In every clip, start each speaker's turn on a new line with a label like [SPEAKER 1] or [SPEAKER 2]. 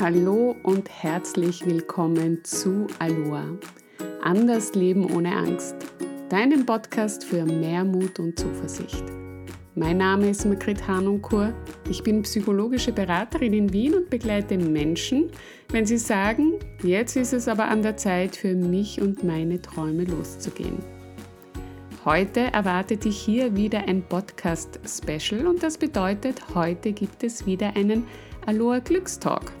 [SPEAKER 1] Hallo und herzlich willkommen zu Aloha. Anders Leben ohne Angst. Deinem Podcast für mehr Mut und Zuversicht. Mein Name ist Margret Hanunkur. Ich bin psychologische Beraterin in Wien und begleite Menschen, wenn sie sagen, jetzt ist es aber an der Zeit für mich und meine Träume loszugehen. Heute erwartet dich hier wieder ein Podcast-Special und das bedeutet, heute gibt es wieder einen Aloha Glückstalk.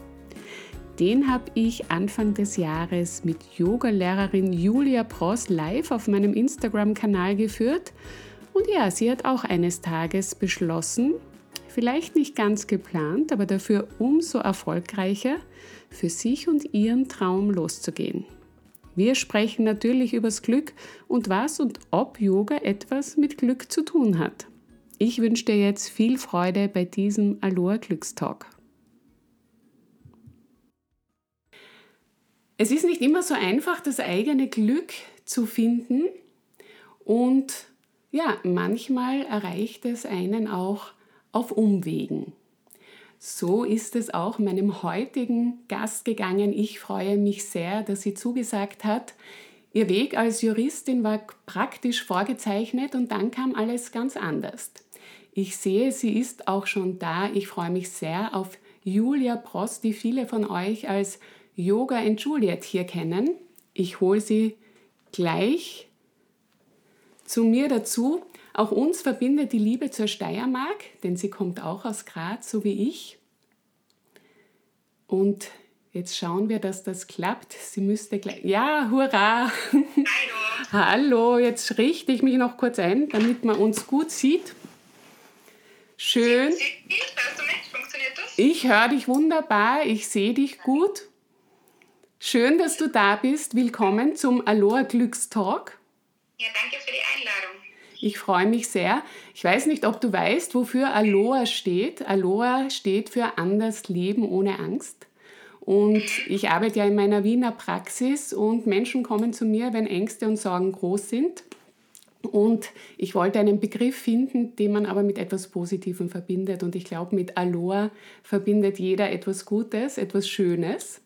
[SPEAKER 1] Den habe ich Anfang des Jahres mit Yoga-Lehrerin Julia Pross live auf meinem Instagram-Kanal geführt. Und ja, sie hat auch eines Tages beschlossen, vielleicht nicht ganz geplant, aber dafür umso erfolgreicher, für sich und ihren Traum loszugehen. Wir sprechen natürlich übers Glück und was und ob Yoga etwas mit Glück zu tun hat. Ich wünsche dir jetzt viel Freude bei diesem Aloha Glückstalk. Es ist nicht immer so einfach, das eigene Glück zu finden und ja, manchmal erreicht es einen auch auf Umwegen. So ist es auch meinem heutigen Gast gegangen. Ich freue mich sehr, dass sie zugesagt hat. Ihr Weg als Juristin war praktisch vorgezeichnet und dann kam alles ganz anders. Ich sehe, sie ist auch schon da. Ich freue mich sehr auf Julia Prost, die viele von euch als Yoga and Juliet hier kennen. Ich hole sie gleich zu mir dazu. Auch uns verbindet die Liebe zur Steiermark, denn sie kommt auch aus Graz, so wie ich. Und jetzt schauen wir, dass das klappt. Sie müsste gleich. Ja, hurra! Hallo! Hallo, jetzt richte ich mich noch kurz ein, damit man uns gut sieht. Schön. Ich höre dich wunderbar, ich sehe dich gut. Schön, dass du da bist. Willkommen zum Aloha Glückstalk.
[SPEAKER 2] Ja, danke für die Einladung.
[SPEAKER 1] Ich freue mich sehr. Ich weiß nicht, ob du weißt, wofür Aloha steht. Aloha steht für anders Leben ohne Angst. Und ich arbeite ja in meiner Wiener Praxis und Menschen kommen zu mir, wenn Ängste und Sorgen groß sind. Und ich wollte einen Begriff finden, den man aber mit etwas Positivem verbindet. Und ich glaube, mit Aloha verbindet jeder etwas Gutes, etwas Schönes.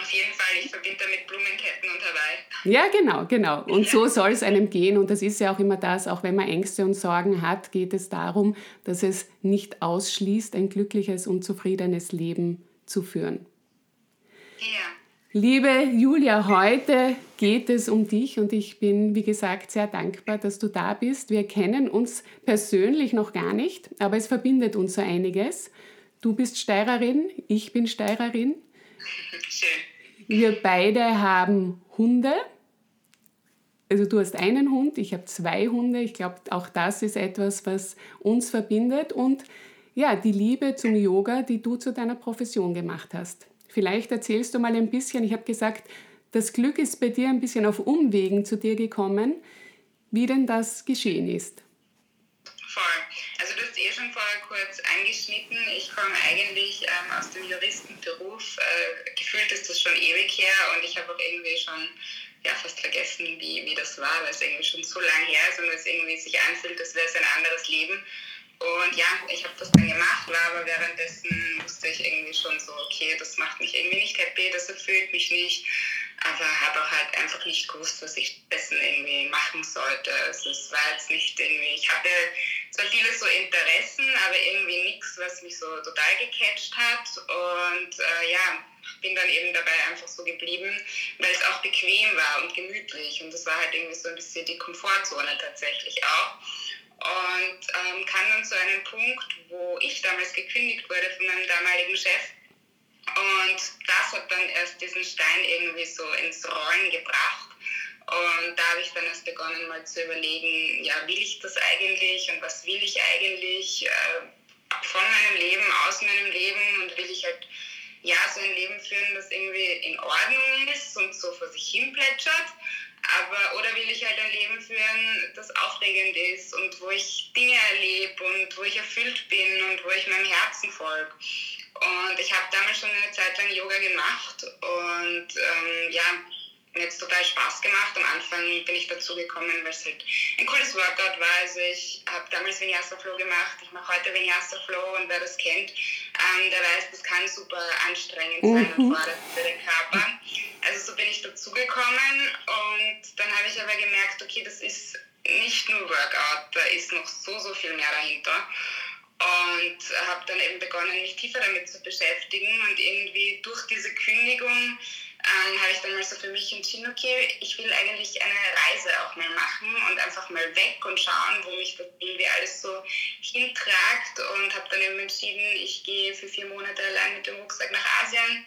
[SPEAKER 2] Auf jeden Fall, ich verbinde damit Blumenketten und Hawaii.
[SPEAKER 1] Ja, genau, genau. Und so soll es einem gehen. Und das ist ja auch immer das, auch wenn man Ängste und Sorgen hat, geht es darum, dass es nicht ausschließt, ein glückliches und zufriedenes Leben zu führen.
[SPEAKER 2] Ja.
[SPEAKER 1] Liebe Julia, heute geht es um dich und ich bin, wie gesagt, sehr dankbar, dass du da bist. Wir kennen uns persönlich noch gar nicht, aber es verbindet uns so einiges. Du bist Steirerin, ich bin Steirerin.
[SPEAKER 2] Schön.
[SPEAKER 1] Wir beide haben Hunde. Also du hast einen Hund, ich habe zwei Hunde. Ich glaube, auch das ist etwas, was uns verbindet. Und ja, die Liebe zum Yoga, die du zu deiner Profession gemacht hast. Vielleicht erzählst du mal ein bisschen, ich habe gesagt, das Glück ist bei dir ein bisschen auf Umwegen zu dir gekommen, wie denn das geschehen ist.
[SPEAKER 2] Voll. Also du hast eh schon vorher kurz angeschnitten. Ich komme eigentlich ähm, aus dem Juristenberuf. Äh, gefühlt ist das schon ewig her und ich habe auch irgendwie schon ja, fast vergessen, wie, wie das war, weil es irgendwie schon so lange her ist und es irgendwie sich anfühlt, als wäre es ein anderes Leben. Und ja, ich habe das dann gemacht, war aber währenddessen wusste ich irgendwie schon so, okay, das macht mich irgendwie nicht happy, das erfüllt mich nicht aber habe auch halt einfach nicht gewusst, was ich dessen irgendwie machen sollte. Also es war jetzt nicht irgendwie, ich hatte zwar viele so Interessen, aber irgendwie nichts, was mich so total gecatcht hat. Und äh, ja, bin dann eben dabei einfach so geblieben, weil es auch bequem war und gemütlich. Und das war halt irgendwie so ein bisschen die Komfortzone tatsächlich auch. Und ähm, kam dann zu einem Punkt, wo ich damals gekündigt wurde von meinem damaligen Chef. Und das hat dann erst diesen Stein irgendwie so ins Rollen gebracht. Und da habe ich dann erst begonnen, mal zu überlegen, ja, will ich das eigentlich und was will ich eigentlich äh, von meinem Leben, aus meinem Leben und will ich halt ja so ein Leben führen, das irgendwie in Ordnung ist und so vor sich hin plätschert. Aber, oder will ich halt ein Leben führen, das aufregend ist und wo ich Dinge erlebe und wo ich erfüllt bin und wo ich meinem Herzen folge. Und ich habe damals schon eine Zeit lang Yoga gemacht und ähm, ja, mir jetzt total Spaß gemacht. Am Anfang bin ich dazu gekommen, weil es halt ein cooles Workout war. Also ich habe damals Vinyasa Flow gemacht, ich mache heute Vinyasa Flow und wer das kennt, ähm, der weiß, das kann super anstrengend sein und mhm. fordert für den Körper. Also so bin ich dazu gekommen und dann habe ich aber gemerkt, okay, das ist nicht nur Workout, da ist noch so, so viel mehr dahinter und habe dann eben begonnen, mich tiefer damit zu beschäftigen und irgendwie durch diese Kündigung ähm, habe ich dann mal so für mich entschieden, okay, ich will eigentlich eine Reise auch mal machen und einfach mal weg und schauen, wo mich das irgendwie alles so hintragt. Und habe dann eben entschieden, ich gehe für vier Monate allein mit dem Rucksack nach Asien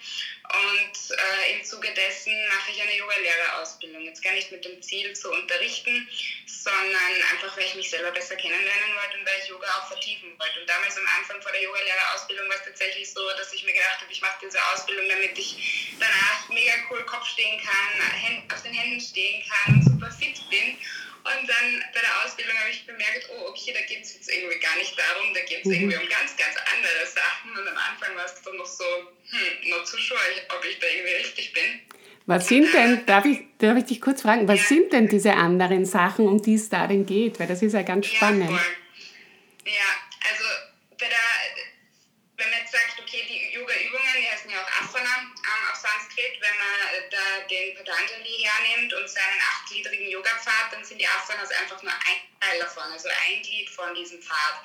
[SPEAKER 2] und äh, im Zuge dessen mache ich eine Yoga-Lehrerausbildung. Jetzt gar nicht mit dem Ziel zu unterrichten, sondern einfach, weil ich mich selber besser kennenlernen wollte und weil ich Yoga auch vertiefen wollte. Und damals am Anfang vor der Yoga-Lehrerausbildung war es tatsächlich so, dass ich mir gedacht habe, ich mache diese Ausbildung, damit ich danach mega cool Kopf stehen kann, auf den Händen stehen kann super fit bin. Und dann bei der Ausbildung habe ich bemerkt, oh, okay, da geht es jetzt irgendwie gar nicht darum, da geht es mhm. irgendwie um ganz, ganz andere Sachen. Und am Anfang war es dann noch so, hm, not so sure, ob ich da irgendwie richtig bin.
[SPEAKER 1] Was sind denn, darf ich, darf ich dich kurz fragen, was ja. sind denn diese anderen Sachen, um die es da denn geht? Weil das ist ja ganz spannend.
[SPEAKER 2] Ja, ja also bei der, wenn man jetzt sagt, okay, die Yoga-Übungen, die heißen ja auch Asana ähm, auf Sanskrit, wenn man da den Patanjali hernimmt und seinen achtgliedrigen Yoga-Pfad, dann sind die Asanas einfach nur ein Teil davon, also ein Glied von diesem Pfad.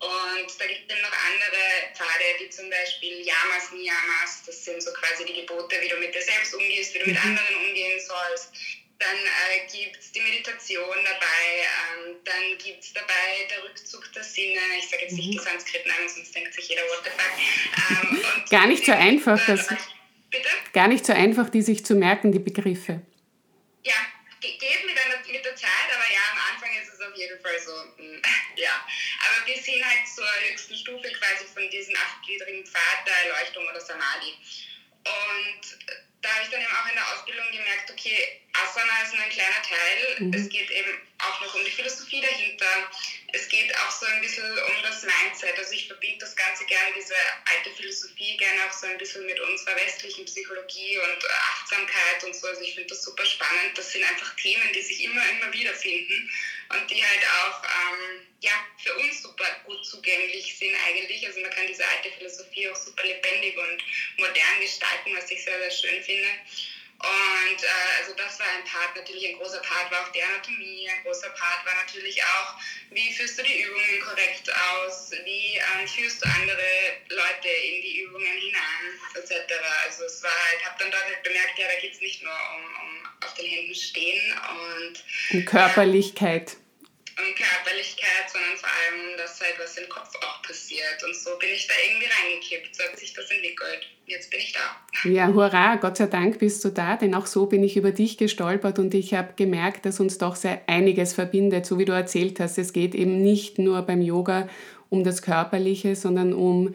[SPEAKER 2] Und da gibt es noch andere Pfade, wie zum Beispiel Yamas, Niyamas. Das sind so quasi die Gebote, wie du mit dir selbst umgehst, wie du mit mhm. anderen umgehen sollst. Dann äh, gibt es die Meditation dabei, ähm, dann gibt es dabei der Rückzug der Sinne. Ich sage jetzt nicht mhm. die Sanskrit-Namen, sonst denkt sich jeder, what the fuck. Ähm,
[SPEAKER 1] Gar nicht so einfach, das. Bitte? Gar nicht so einfach, die sich zu merken, die Begriffe.
[SPEAKER 2] Ja, geht mit, einer, mit der Zeit, aber ja, am Anfang ist es auf jeden Fall so, hm, ja. Aber wir sind halt zur höchsten Stufe quasi von diesem achtgliedrigen Pfad der Erleuchtung oder Samadhi. Und da habe ich dann eben auch in der Ausbildung gemerkt, okay, Asana ist nur ein kleiner Teil. Mhm. Es geht eben auch noch um die Philosophie dahinter. Es geht auch so ein bisschen um das Mindset. Also ich verbinde das Ganze gerne, diese alte Philosophie, gerne auch so ein bisschen mit unserer westlichen Psychologie und Achtsamkeit und so. Also ich finde das super spannend. Das sind einfach Themen, die sich immer, immer wieder finden und die halt auch ähm, ja, für uns super gut zugänglich sind eigentlich. Also man kann diese alte Philosophie auch super lebendig und modern gestalten, was ich sehr, sehr schön finde. Und äh, also das war ein Part, natürlich ein großer Part war auch die Anatomie, ein großer Part war natürlich auch, wie führst du die Übungen korrekt aus, wie ähm, führst du andere Leute in die Übungen hinein, etc. Also es war halt, habe dann dort halt bemerkt, ja, da geht es nicht nur um, um auf den Händen stehen und...
[SPEAKER 1] Um Körperlichkeit.
[SPEAKER 2] Um Körperlichkeit, sondern vor allem, dass halt was im Kopf auch passiert. Und so bin ich da irgendwie reingekippt, so hat sich das entwickelt. Jetzt bin ich da.
[SPEAKER 1] Ja, hurra, Gott sei Dank bist du da, denn auch so bin ich über dich gestolpert und ich habe gemerkt, dass uns doch sehr einiges verbindet, so wie du erzählt hast. Es geht eben nicht nur beim Yoga um das Körperliche, sondern um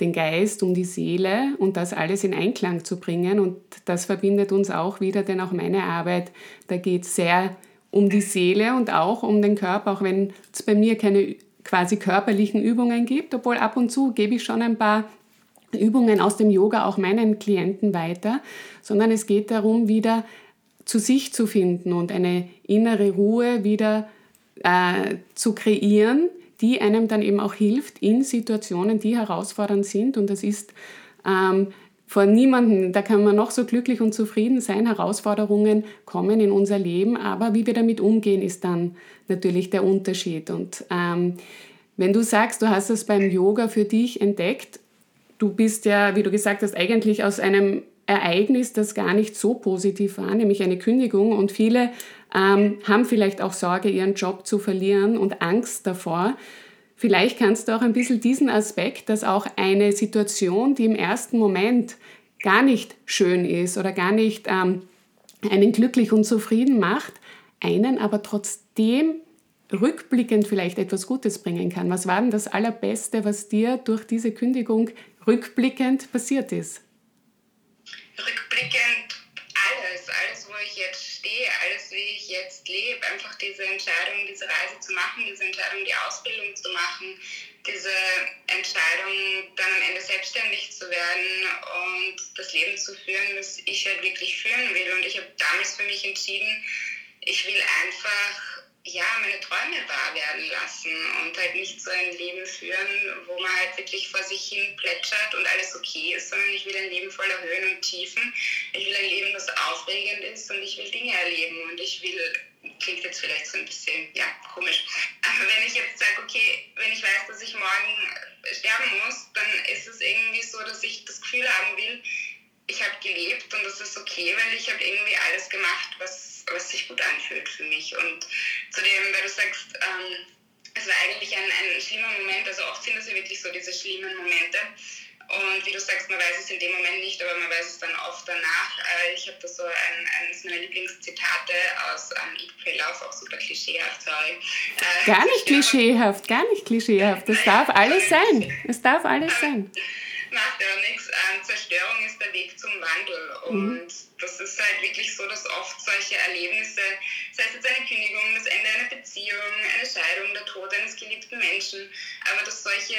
[SPEAKER 1] den Geist, um die Seele und das alles in Einklang zu bringen. Und das verbindet uns auch wieder, denn auch meine Arbeit, da geht es sehr um die Seele und auch um den Körper, auch wenn es bei mir keine quasi körperlichen Übungen gibt, obwohl ab und zu gebe ich schon ein paar Übungen aus dem Yoga auch meinen Klienten weiter, sondern es geht darum, wieder zu sich zu finden und eine innere Ruhe wieder äh, zu kreieren, die einem dann eben auch hilft in Situationen, die herausfordernd sind. Und das ist ähm, vor niemanden, da kann man noch so glücklich und zufrieden sein. Herausforderungen kommen in unser Leben, aber wie wir damit umgehen, ist dann natürlich der Unterschied. Und ähm, wenn du sagst, du hast es beim Yoga für dich entdeckt, du bist ja, wie du gesagt hast, eigentlich aus einem Ereignis, das gar nicht so positiv war, nämlich eine Kündigung. Und viele ähm, haben vielleicht auch Sorge, ihren Job zu verlieren und Angst davor. Vielleicht kannst du auch ein bisschen diesen Aspekt, dass auch eine Situation, die im ersten Moment gar nicht schön ist oder gar nicht ähm, einen glücklich und zufrieden macht, einen aber trotzdem rückblickend vielleicht etwas Gutes bringen kann. Was war denn das Allerbeste, was dir durch diese Kündigung rückblickend passiert ist?
[SPEAKER 2] Rückblickend alles, alles, jetzt lebe, einfach diese Entscheidung, diese Reise zu machen, diese Entscheidung, die Ausbildung zu machen, diese Entscheidung, dann am Ende selbstständig zu werden und das Leben zu führen, das ich halt wirklich führen will. Und ich habe damals für mich entschieden, ich will einfach ja, meine Träume wahr werden lassen und halt nicht so ein Leben führen, wo man halt wirklich vor sich hin plätschert und alles okay ist, sondern ich will ein Leben voller Höhen und Tiefen. Ich will ein Leben, das aufregend ist und ich will Dinge erleben und ich will, klingt jetzt vielleicht so ein bisschen, ja, komisch, aber wenn ich jetzt sage, okay, wenn ich weiß, dass ich morgen sterben muss, dann ist es irgendwie so, dass ich das Gefühl haben will, ich habe gelebt und das ist okay, weil ich habe irgendwie alles gemacht, was was sich gut anfühlt für mich. Und zudem, weil du sagst, ähm, es war eigentlich ein, ein schlimmer Moment, also oft sind es ja wirklich so diese schlimmen Momente. Und wie du sagst, man weiß es in dem Moment nicht, aber man weiß es dann oft danach. Äh, ich habe da so ein, eines meiner Lieblingszitate aus ähm, Eat, Pray, Love, auch super klischeehaft, sorry.
[SPEAKER 1] Äh, gar nicht klischeehaft, gar nicht klischeehaft. Es darf alles sein. Es darf alles sein
[SPEAKER 2] macht ja nichts. Ähm, Zerstörung ist der Weg zum Wandel. Mhm. Und das ist halt wirklich so, dass oft solche Erlebnisse, sei es jetzt eine Kündigung, das Ende einer Beziehung, eine Scheidung, der Tod eines geliebten Menschen, aber dass solche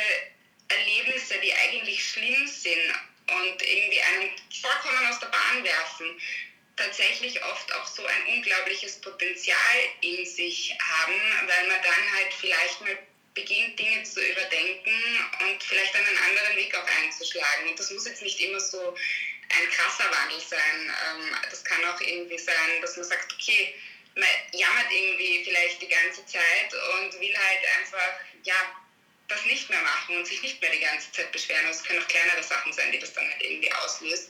[SPEAKER 2] Erlebnisse, die eigentlich schlimm sind und irgendwie einen vollkommen aus der Bahn werfen, tatsächlich oft auch so ein unglaubliches Potenzial in sich haben, weil man dann halt vielleicht mal beginnt, Dinge zu überdenken und vielleicht einen anderen Weg auch einzuschlagen. Und das muss jetzt nicht immer so ein krasser Wandel sein. Ähm, das kann auch irgendwie sein, dass man sagt, okay, man jammert irgendwie vielleicht die ganze Zeit und will halt einfach, ja, das nicht mehr machen und sich nicht mehr die ganze Zeit beschweren. Es können auch kleinere Sachen sein, die das dann halt irgendwie auslöst.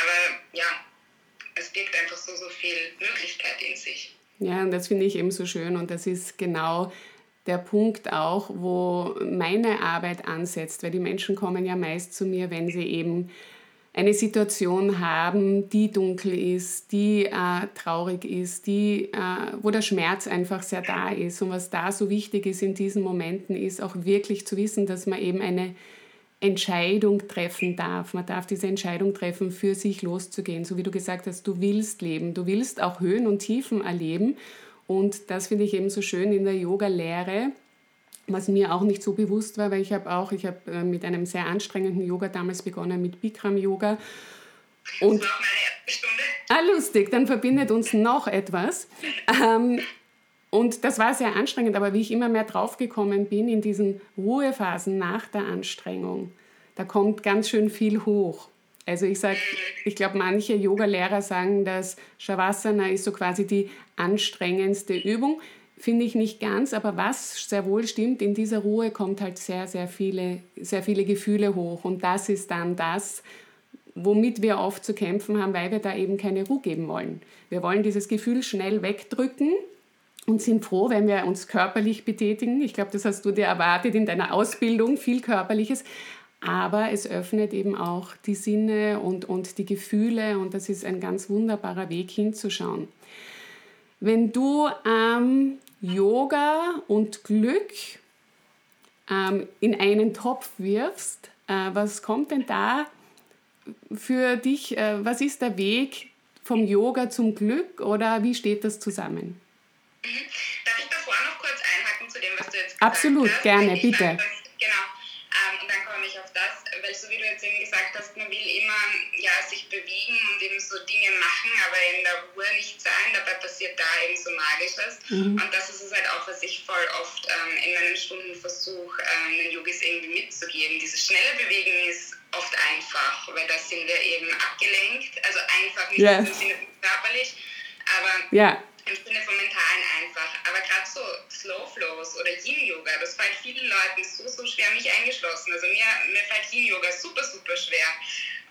[SPEAKER 2] Aber ja, es birgt einfach so, so viel Möglichkeit in sich.
[SPEAKER 1] Ja, und das finde ich eben so schön und das ist genau der Punkt auch, wo meine Arbeit ansetzt, weil die Menschen kommen ja meist zu mir, wenn sie eben eine Situation haben, die dunkel ist, die äh, traurig ist, die, äh, wo der Schmerz einfach sehr da ist. Und was da so wichtig ist in diesen Momenten, ist auch wirklich zu wissen, dass man eben eine Entscheidung treffen darf. Man darf diese Entscheidung treffen, für sich loszugehen. So wie du gesagt hast, du willst leben, du willst auch Höhen und Tiefen erleben. Und das finde ich eben so schön in der Yoga-Lehre, was mir auch nicht so bewusst war, weil ich habe auch, ich habe äh, mit einem sehr anstrengenden Yoga damals begonnen, mit Bikram-Yoga.
[SPEAKER 2] Und, das war meine erste Stunde.
[SPEAKER 1] Ah, lustig, dann verbindet uns noch etwas. Ähm, und das war sehr anstrengend, aber wie ich immer mehr draufgekommen bin in diesen Ruhephasen nach der Anstrengung, da kommt ganz schön viel hoch. Also ich sage, ich glaube, manche Yoga-Lehrer sagen, dass Shavasana ist so quasi die anstrengendste Übung. Finde ich nicht ganz, aber was sehr wohl stimmt, in dieser Ruhe kommt halt sehr, sehr viele, sehr viele Gefühle hoch. Und das ist dann das, womit wir oft zu kämpfen haben, weil wir da eben keine Ruhe geben wollen. Wir wollen dieses Gefühl schnell wegdrücken und sind froh, wenn wir uns körperlich betätigen. Ich glaube, das hast du dir erwartet in deiner Ausbildung, viel Körperliches aber es öffnet eben auch die Sinne und, und die Gefühle und das ist ein ganz wunderbarer Weg hinzuschauen. Wenn du ähm, Yoga und Glück ähm, in einen Topf wirfst, äh, was kommt denn da für dich? Äh, was ist der Weg vom Yoga zum Glück oder wie steht das zusammen?
[SPEAKER 2] Mhm. Darf ich davor noch kurz einhaken zu dem, was du jetzt gesagt
[SPEAKER 1] Absolut,
[SPEAKER 2] hast?
[SPEAKER 1] gerne, bitte. Weiß,
[SPEAKER 2] eben so Dinge machen, aber in der Ruhe nicht sein, dabei passiert da eben so Magisches. Mhm. Und das ist es halt auch, was ich voll oft ähm, in meinen Stunden versuche, ähm, den Yogis irgendwie mitzugeben. Dieses schnelle Bewegen ist oft einfach, weil da sind wir eben abgelenkt, also einfach nicht yeah. im Sinne körperlich, aber yeah im Sinne von mentalen einfach. Aber gerade so Slow Flows oder Yin Yoga, das fällt vielen Leuten so, so schwer, mich eingeschlossen. Also mir, mir fällt Yin Yoga super, super schwer.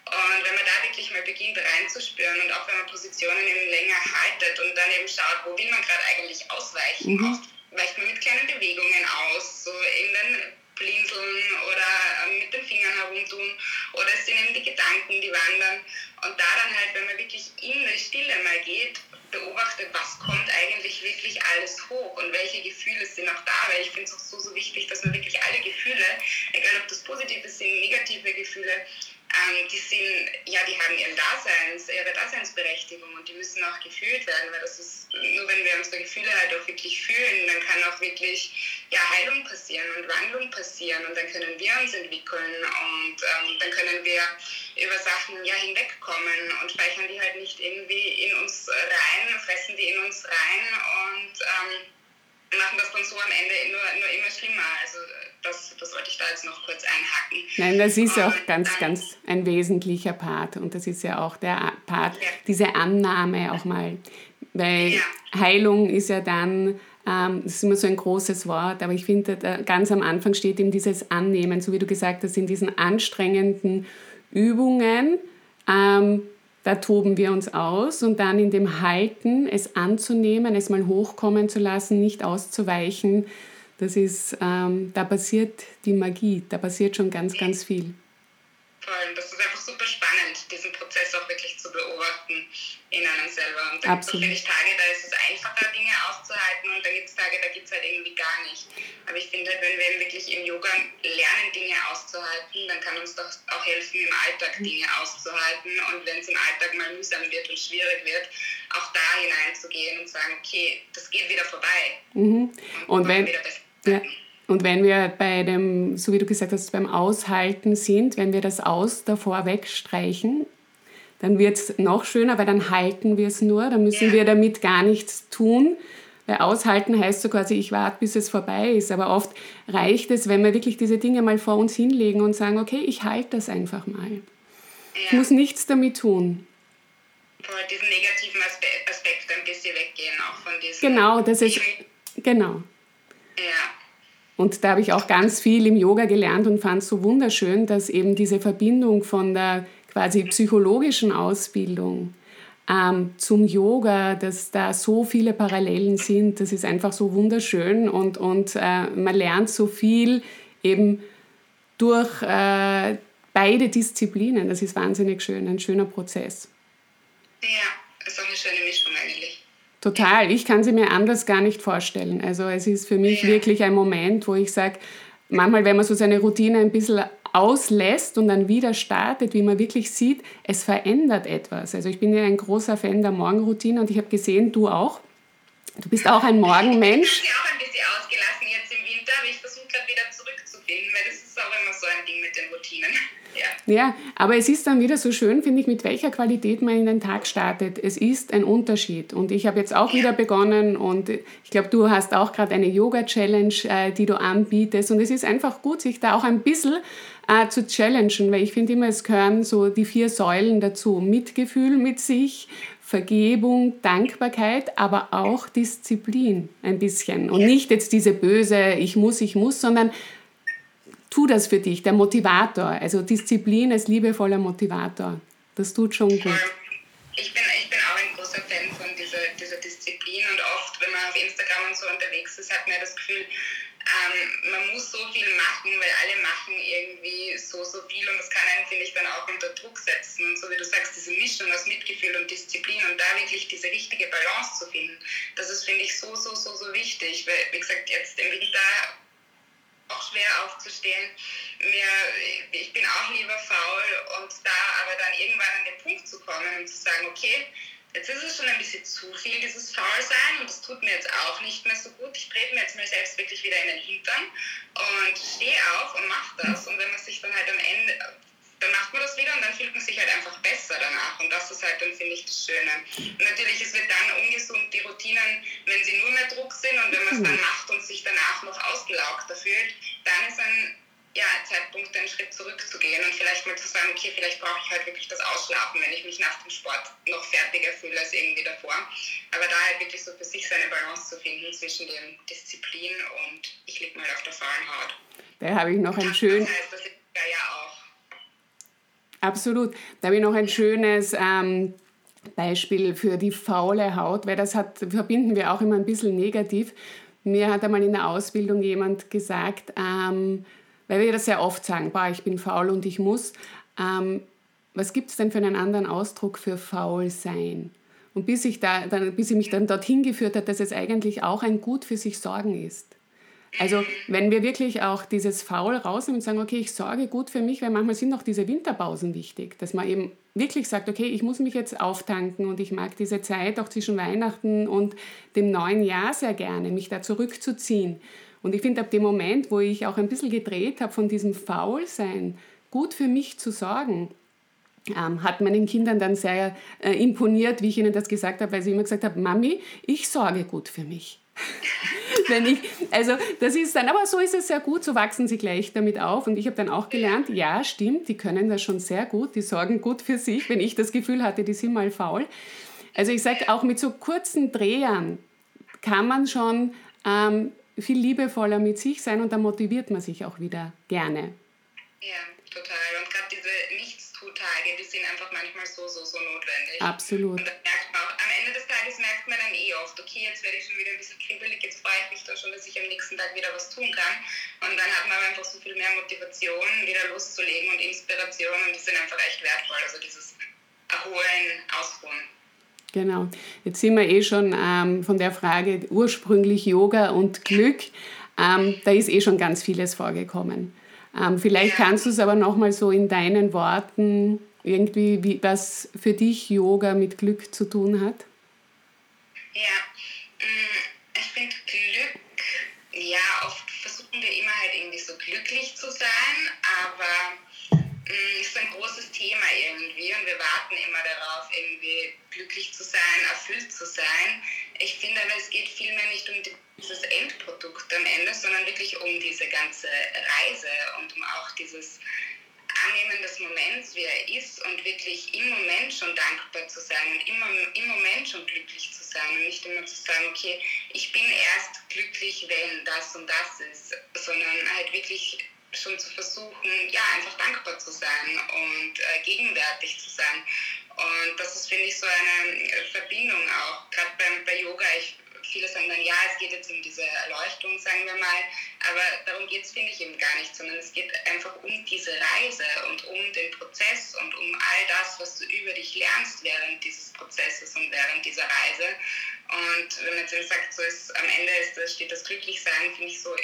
[SPEAKER 2] Und wenn man da wirklich mal beginnt reinzuspüren und auch wenn man Positionen eben länger haltet und dann eben schaut, wo will man gerade eigentlich ausweichen, mhm. weicht man mit kleinen Bewegungen aus, so in den blinzeln oder ähm, mit den Fingern herumtun oder es sind eben die Gedanken, die wandern und da dann halt, wenn man wirklich in die Stille mal geht, beobachtet, was kommt eigentlich wirklich alles hoch und welche Gefühle sind auch da, weil ich finde es auch so, so wichtig, dass man wirklich alle Gefühle, egal ob das positive sind, negative Gefühle, ähm, die sind, ja, die haben ihren Daseins, ihre Daseinsberechtigung und die müssen auch gefühlt werden, weil das ist, nur wenn wir unsere Gefühle halt auch wirklich fühlen, dann kann auch wirklich ja, Heilung passieren und Wandlung passieren und dann können wir uns entwickeln und ähm, dann können wir über Sachen ja hinwegkommen und speichern die halt nicht irgendwie in uns rein, fressen die in uns rein und ähm, machen das dann so am Ende nur, nur immer schlimmer. Also das, das wollte ich da jetzt noch kurz einhaken.
[SPEAKER 1] Nein, das ist ja auch ganz, ganz ein wesentlicher Part und das ist ja auch der Part, ja. diese Annahme auch mal, weil ja. Heilung ist ja dann, ähm, das ist immer so ein großes Wort, aber ich finde, ganz am Anfang steht eben dieses Annehmen, so wie du gesagt hast, in diesen anstrengenden Übungen, ähm, da toben wir uns aus und dann in dem Halten, es anzunehmen, es mal hochkommen zu lassen, nicht auszuweichen, das ist, ähm, da passiert die Magie, da passiert schon ganz, ganz viel.
[SPEAKER 2] Voll, das ist einfach super spannend, diesen Prozess auch wirklich zu beobachten in einem selber. Und dann gibt es natürlich Tage, da ist es einfacher, Dinge auszuhalten und dann gibt es Tage, da geht es halt irgendwie gar nicht. Aber ich finde halt, wenn wir wirklich im Yoga lernen, Dinge auszuhalten, dann kann uns das auch helfen, im Alltag Dinge auszuhalten. Und wenn es im Alltag mal mühsam wird und schwierig wird, auch da hineinzugehen und sagen, okay, das geht wieder vorbei.
[SPEAKER 1] Mhm. Und, und wenn, ja. Und wenn wir bei dem, so wie du gesagt hast, beim Aushalten sind, wenn wir das Aus davor wegstreichen, dann wird es noch schöner, weil dann halten wir es nur, dann müssen wir damit gar nichts tun. Weil aushalten heißt so quasi, ich warte, bis es vorbei ist. Aber oft reicht es, wenn wir wirklich diese Dinge mal vor uns hinlegen und sagen, okay, ich halte das einfach mal. Ja. Ich muss nichts damit tun.
[SPEAKER 2] Vor diesen negativen Aspekt ein bisschen weggehen, auch von diesem...
[SPEAKER 1] Genau, das ist... Genau. Und da habe ich auch ganz viel im Yoga gelernt und fand es so wunderschön, dass eben diese Verbindung von der quasi psychologischen Ausbildung ähm, zum Yoga, dass da so viele Parallelen sind. Das ist einfach so wunderschön und, und äh, man lernt so viel eben durch äh, beide Disziplinen. Das ist wahnsinnig schön, ein schöner Prozess.
[SPEAKER 2] Ja, das ist eine schöne Mischung eigentlich.
[SPEAKER 1] Total. Ich kann sie mir anders gar nicht vorstellen. Also es ist für mich wirklich ein Moment, wo ich sage, manchmal, wenn man so seine Routine ein bisschen auslässt und dann wieder startet, wie man wirklich sieht, es verändert etwas. Also ich bin ja ein großer Fan der Morgenroutine und ich habe gesehen, du auch. Du bist auch ein Morgenmensch.
[SPEAKER 2] Ich habe auch ein bisschen ausgelassen jetzt im Winter, aber ich versuche gerade wieder zurückzufinden, weil das ist auch immer so ein Ding mit den Routinen.
[SPEAKER 1] Ja. ja, aber es ist dann wieder so schön, finde ich, mit welcher Qualität man in den Tag startet. Es ist ein Unterschied. Und ich habe jetzt auch wieder begonnen und ich glaube, du hast auch gerade eine Yoga-Challenge, äh, die du anbietest. Und es ist einfach gut, sich da auch ein bisschen äh, zu challengen, weil ich finde immer, es gehören so die vier Säulen dazu. Mitgefühl mit sich, Vergebung, Dankbarkeit, aber auch Disziplin ein bisschen. Und nicht jetzt diese böse, ich muss, ich muss, sondern tu das für dich, der Motivator. Also Disziplin als liebevoller Motivator. Das tut schon gut.
[SPEAKER 2] Ich bin, ich bin auch ein großer Fan von dieser, dieser Disziplin und oft, wenn man auf Instagram und so unterwegs ist, hat man das Gefühl, ähm, man muss so viel machen, weil alle machen irgendwie so, so viel und das kann einen, finde ich, dann auch unter Druck setzen. So wie du sagst, diese Mischung aus Mitgefühl und Disziplin und da wirklich diese richtige Balance zu finden, das ist, finde ich, so, so, so, so wichtig. Weil, wie gesagt, jetzt im Winter auch schwer aufzustehen. Mir, ich bin auch lieber faul und da aber dann irgendwann an den Punkt zu kommen und zu sagen, okay, jetzt ist es schon ein bisschen zu viel, dieses Faulsein und das tut mir jetzt auch nicht mehr so gut. Ich trete mir jetzt mir selbst wirklich wieder in den Hintern und stehe auf und mache das. Und wenn man sich dann halt am Ende dann macht man das wieder und dann fühlt man sich halt einfach besser danach. Und das ist halt dann, finde ich, das Schöne. Und natürlich, es wird dann ungesund, die Routinen, wenn sie nur mehr Druck sind und wenn man es dann mhm. macht und sich danach noch ausgelaugter fühlt, dann ist ein ja, Zeitpunkt, einen Schritt zurückzugehen und vielleicht mal zu sagen, okay, vielleicht brauche ich halt wirklich das Ausschlafen, wenn ich mich nach dem Sport noch fertiger fühle als irgendwie davor. Aber da halt wirklich so für sich seine Balance zu finden zwischen dem Disziplin und ich liege mal auf der faulen Haut.
[SPEAKER 1] Da habe ich noch ein schön...
[SPEAKER 2] Das heißt, das ist ja auch
[SPEAKER 1] Absolut. Da habe ich noch ein schönes ähm, Beispiel für die faule Haut, weil das hat, verbinden wir auch immer ein bisschen negativ. Mir hat einmal in der Ausbildung jemand gesagt, ähm, weil wir das sehr oft sagen, boah, ich bin faul und ich muss. Ähm, was gibt es denn für einen anderen Ausdruck für faul sein? Und bis ich, da, dann, bis ich mich dann dorthin geführt hat, dass es eigentlich auch ein Gut für sich sorgen ist. Also wenn wir wirklich auch dieses Faul rausnehmen und sagen, okay, ich sorge gut für mich, weil manchmal sind auch diese Winterpausen wichtig, dass man eben wirklich sagt, okay, ich muss mich jetzt auftanken und ich mag diese Zeit auch zwischen Weihnachten und dem neuen Jahr sehr gerne, mich da zurückzuziehen. Und ich finde, ab dem Moment, wo ich auch ein bisschen gedreht habe von diesem Faulsein, gut für mich zu sorgen, ähm, hat meinen Kindern dann sehr äh, imponiert, wie ich ihnen das gesagt habe, weil sie immer gesagt haben, Mami, ich sorge gut für mich. Wenn ich, also das ist dann, aber so ist es sehr gut, so wachsen sie gleich damit auf. Und ich habe dann auch gelernt, ja, stimmt, die können das schon sehr gut, die sorgen gut für sich, wenn ich das Gefühl hatte, die sind mal faul. Also ich sage, auch mit so kurzen Drehern kann man schon ähm, viel liebevoller mit sich sein und dann motiviert man sich auch wieder gerne.
[SPEAKER 2] Ja, total. Und gerade diese Nichtstutage, die sind einfach manchmal so, so, so notwendig.
[SPEAKER 1] Absolut. Und
[SPEAKER 2] man dann eh oft, okay, jetzt werde ich schon wieder ein bisschen kribbelig, jetzt freue ich mich da schon, dass ich am nächsten Tag wieder was tun kann. Und dann hat man einfach so viel mehr Motivation, wieder loszulegen und Inspiration und die sind einfach echt wertvoll. Also dieses Erholen, Ausruhen.
[SPEAKER 1] Genau. Jetzt sind wir eh schon ähm, von der Frage ursprünglich Yoga und Glück. Ähm, da ist eh schon ganz vieles vorgekommen. Ähm, vielleicht ja. kannst du es aber nochmal so in deinen Worten irgendwie, wie, was für dich Yoga mit Glück zu tun hat.
[SPEAKER 2] Ja, mm, ich finde Glück, ja, oft versuchen wir immer halt irgendwie so glücklich zu sein, aber mm, es ist ein großes Thema irgendwie und wir warten immer darauf, irgendwie glücklich zu sein, erfüllt zu sein. Ich finde aber, es geht vielmehr nicht um dieses Endprodukt am Ende, sondern wirklich um diese ganze Reise und um auch dieses Annehmen des Moments, wie er ist und wirklich im Moment schon dankbar zu sein und immer im Moment schon glücklich zu sein und nicht immer zu sagen, okay, ich bin erst glücklich, wenn das und das ist, sondern halt wirklich schon zu versuchen, ja, einfach dankbar zu sein und äh, gegenwärtig zu sein. Und das ist, finde ich, so eine Verbindung auch, gerade bei Yoga. Ich viele sagen dann, ja, es geht jetzt um diese Erleuchtung, sagen wir mal, aber darum geht es, finde ich, eben gar nicht, sondern es geht einfach um diese Reise und um den Prozess und um all das, was du über dich lernst während dieses Prozesses und während dieser Reise. Und wenn man jetzt eben sagt, so ist, am Ende ist das, steht das Glücklichsein, finde ich so,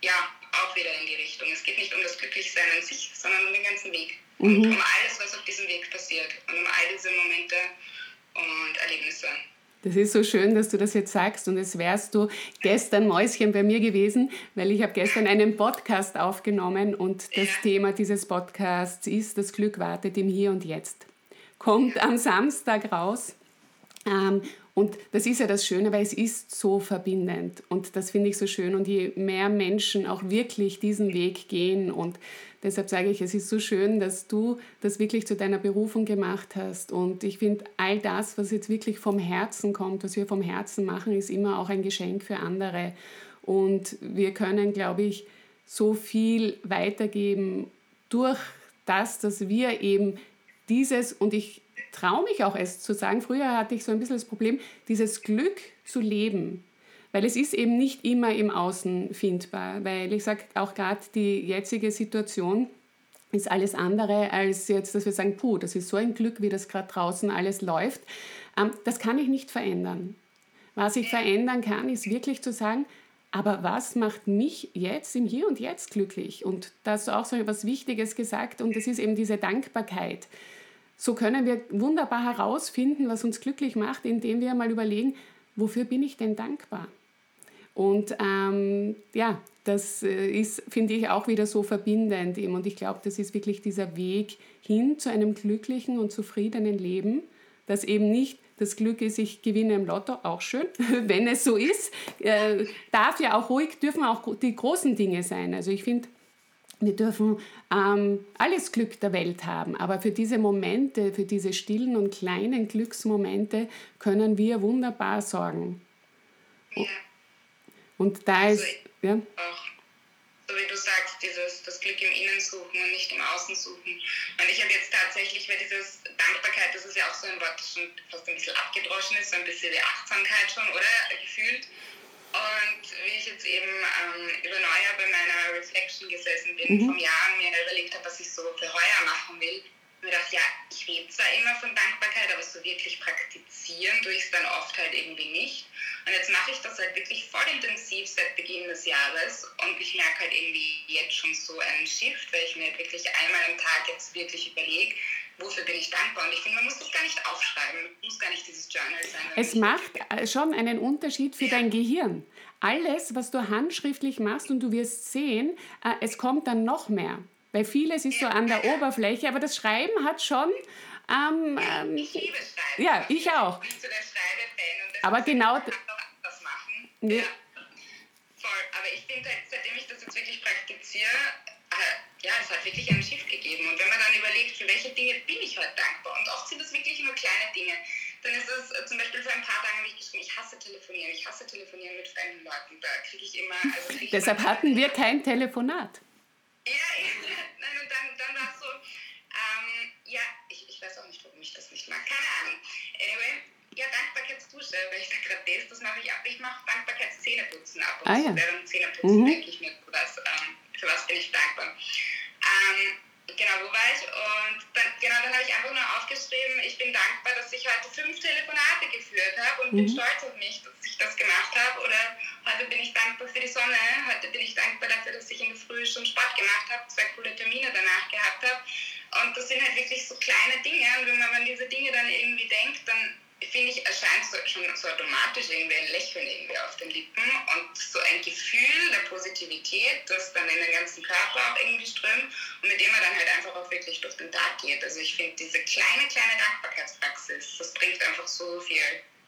[SPEAKER 2] ja, auch wieder in die Richtung. Es geht nicht um das Glücklichsein an sich, sondern um den ganzen Weg. Mhm. Und um alles, was auf diesem Weg passiert und um all diese Momente und Erlebnisse.
[SPEAKER 1] Das ist so schön, dass du das jetzt sagst und es wärst du gestern Mäuschen bei mir gewesen, weil ich habe gestern einen Podcast aufgenommen und das. Thema dieses Podcasts ist, das Glück wartet im Hier und Jetzt. Kommt am Samstag raus. Ähm, und das ist ja das Schöne, weil es ist so verbindend. Und das finde ich so schön. Und je mehr Menschen auch wirklich diesen Weg gehen und Deshalb sage ich, es ist so schön, dass du das wirklich zu deiner Berufung gemacht hast. Und ich finde, all das, was jetzt wirklich vom Herzen kommt, was wir vom Herzen machen, ist immer auch ein Geschenk für andere. Und wir können, glaube ich, so viel weitergeben durch das, dass wir eben dieses, und ich traue mich auch es zu sagen, früher hatte ich so ein bisschen das Problem, dieses Glück zu leben. Weil es ist eben nicht immer im Außen findbar, weil ich sage auch gerade die jetzige Situation ist alles andere als jetzt, dass wir sagen, puh, das ist so ein Glück, wie das gerade draußen alles läuft. Ähm, das kann ich nicht verändern. Was ich verändern kann, ist wirklich zu sagen, aber was macht mich jetzt im Hier und Jetzt glücklich? Und da hast du auch so etwas Wichtiges gesagt und das ist eben diese Dankbarkeit. So können wir wunderbar herausfinden, was uns glücklich macht, indem wir mal überlegen, wofür bin ich denn dankbar? Und ähm, ja, das äh, ist, finde ich, auch wieder so verbindend. Und ich glaube, das ist wirklich dieser Weg hin zu einem glücklichen und zufriedenen Leben, dass eben nicht das Glück ist, ich gewinne im Lotto, auch schön, wenn es so ist. Äh, darf ja auch ruhig, dürfen auch die großen Dinge sein. Also ich finde, wir dürfen ähm, alles Glück der Welt haben, aber für diese Momente, für diese stillen und kleinen Glücksmomente können wir wunderbar sorgen.
[SPEAKER 2] Ja.
[SPEAKER 1] Und da also ist, ja.
[SPEAKER 2] Auch, so wie du sagst, dieses, das Glück im Innen suchen und nicht im Außen suchen. Und ich habe jetzt tatsächlich, weil dieses Dankbarkeit, das ist ja auch so ein Wort, das schon fast ein bisschen abgedroschen ist, so ein bisschen wie Achtsamkeit schon, oder? Gefühlt. Und wie ich jetzt eben ähm, über Neujahr bei meiner Reflection gesessen bin, mhm. vom Jahr mir überlegt habe, was ich so für heuer machen will, mir gedacht, ja, ich rede zwar immer von Dankbarkeit, aber so wirklich praktizieren tue ich es dann oft halt irgendwie nicht. Und jetzt mache ich das halt wirklich voll intensiv seit Beginn des Jahres und ich merke halt irgendwie jetzt schon so einen Shift, weil ich mir wirklich einmal am Tag jetzt wirklich überlege, wofür bin ich dankbar. Und ich finde, man muss das gar nicht aufschreiben, muss gar nicht dieses Journal sein.
[SPEAKER 1] Es macht äh, schon einen Unterschied für ja. dein Gehirn. Alles, was du handschriftlich machst und du wirst sehen, äh, es kommt dann noch mehr. Weil vieles ist ja. so an der ja. Oberfläche, aber das Schreiben hat schon...
[SPEAKER 2] Ähm, ähm, ich liebe Schreiben.
[SPEAKER 1] Ja, ich auch.
[SPEAKER 2] Ich bin so der Schreibefan.
[SPEAKER 1] aber genau...
[SPEAKER 2] Das machen. Ja. Voll. Aber ich finde, seitdem ich das jetzt wirklich praktiziere, ja, es hat wirklich einen Shift gegeben. Und wenn man dann überlegt, für welche Dinge bin ich heute dankbar, und oft sind das wirklich nur kleine Dinge, dann ist es äh, zum Beispiel vor ein paar Tagen habe ich geschrieben, ich hasse telefonieren, ich hasse telefonieren mit fremden Leuten. Da kriege ich immer. Also krieg
[SPEAKER 1] Deshalb hatten wir kein Telefonat.
[SPEAKER 2] Ja, nein, und dann, dann war es so, ähm, ja, ich, ich weiß auch nicht, warum ich das nicht mag, keine Ahnung. Anyway, ja, Dankbarkeitsdusche, weil ich da gerade das, das mache ich ab. Ich mache Dankbarkeitszähneputzen ab und
[SPEAKER 1] ah, ja.
[SPEAKER 2] während Zähneputzen mhm. denke ich mir, was, ähm, für was bin ich dankbar. Ähm, genau, wo war ich? Und dann, genau, dann habe ich einfach nur aufgeschrieben, ich bin dankbar, dass ich heute fünf Telefonate geführt habe und mhm. bin stolz auf mich, dass ich das gemacht habe. Oder heute bin ich dankbar für die Sonne, heute bin ich dankbar dafür, dass ich in der Früh schon Sport gemacht habe, zwei coole Termine danach gehabt habe. Und das sind halt wirklich so kleine Dinge. Und wenn man an diese Dinge dann irgendwie denkt, dann finde ich, erscheint so, schon so automatisch irgendwie ein Lächeln irgendwie auf den Lippen und so ein Gefühl der Positivität, das dann in den ganzen Körper auch irgendwie strömt und mit dem man dann halt einfach auch wirklich durch den Tag geht. Also ich finde diese kleine, kleine Dankbarkeitspraxis, das bringt einfach so viel.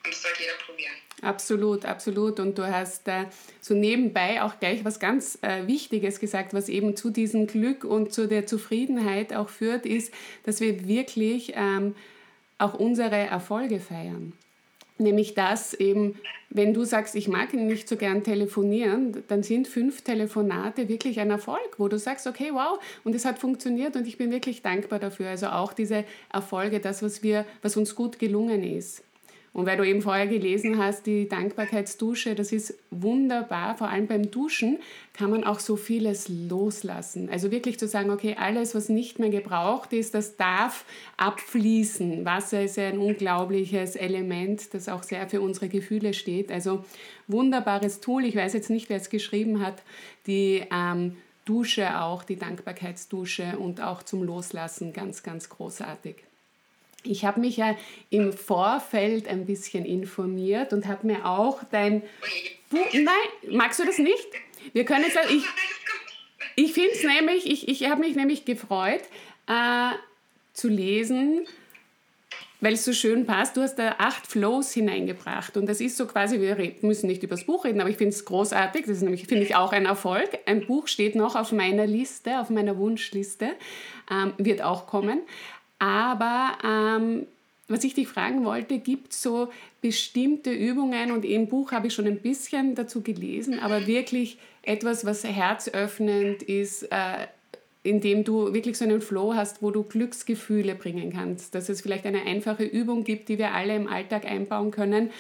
[SPEAKER 2] Und das sollte jeder probieren.
[SPEAKER 1] Absolut, absolut. Und du hast äh, so nebenbei auch gleich was ganz äh, Wichtiges gesagt, was eben zu diesem Glück und zu der Zufriedenheit auch führt, ist, dass wir wirklich ähm, auch unsere Erfolge feiern. Nämlich das eben, wenn du sagst, ich mag nicht so gern telefonieren, dann sind fünf Telefonate wirklich ein Erfolg, wo du sagst, okay, wow, und es hat funktioniert und ich bin wirklich dankbar dafür. Also auch diese Erfolge, das, was, wir, was uns gut gelungen ist. Und weil du eben vorher gelesen hast, die Dankbarkeitsdusche, das ist wunderbar. Vor allem beim Duschen kann man auch so vieles loslassen. Also wirklich zu sagen, okay, alles, was nicht mehr gebraucht ist, das darf abfließen. Wasser ist ja ein unglaubliches Element, das auch sehr für unsere Gefühle steht. Also wunderbares Tool. Ich weiß jetzt nicht, wer es geschrieben hat. Die ähm, Dusche auch, die Dankbarkeitsdusche und auch zum Loslassen ganz, ganz großartig. Ich habe mich ja im Vorfeld ein bisschen informiert und habe mir auch dein Buch. Nein, magst du das nicht? Wir können jetzt. Ich, ich finde es nämlich, ich, ich habe mich nämlich gefreut äh, zu lesen, weil es so schön passt. Du hast da acht Flows hineingebracht und das ist so quasi, wir müssen nicht über das Buch reden, aber ich finde es großartig. Das ist nämlich, finde ich, auch ein Erfolg. Ein Buch steht noch auf meiner Liste, auf meiner Wunschliste, ähm, wird auch kommen. Aber ähm, was ich dich fragen wollte, gibt es so bestimmte Übungen und im Buch habe ich schon ein bisschen dazu gelesen, aber wirklich etwas, was herzöffnend ist, äh, indem du wirklich so einen Flow hast, wo du Glücksgefühle bringen kannst. Dass es vielleicht eine einfache Übung gibt, die wir alle im Alltag einbauen können,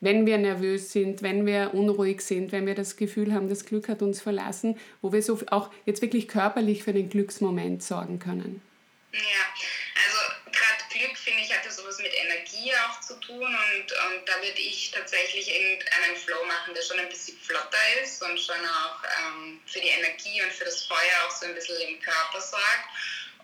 [SPEAKER 1] wenn wir nervös sind, wenn wir unruhig sind, wenn wir das Gefühl haben, das Glück hat uns verlassen, wo wir so auch jetzt wirklich körperlich für den Glücksmoment sorgen können.
[SPEAKER 2] Ja, Glück, finde ich, hat ja sowas mit Energie auch zu tun und, und da würde ich tatsächlich irgendeinen Flow machen, der schon ein bisschen flotter ist und schon auch ähm, für die Energie und für das Feuer auch so ein bisschen im Körper sorgt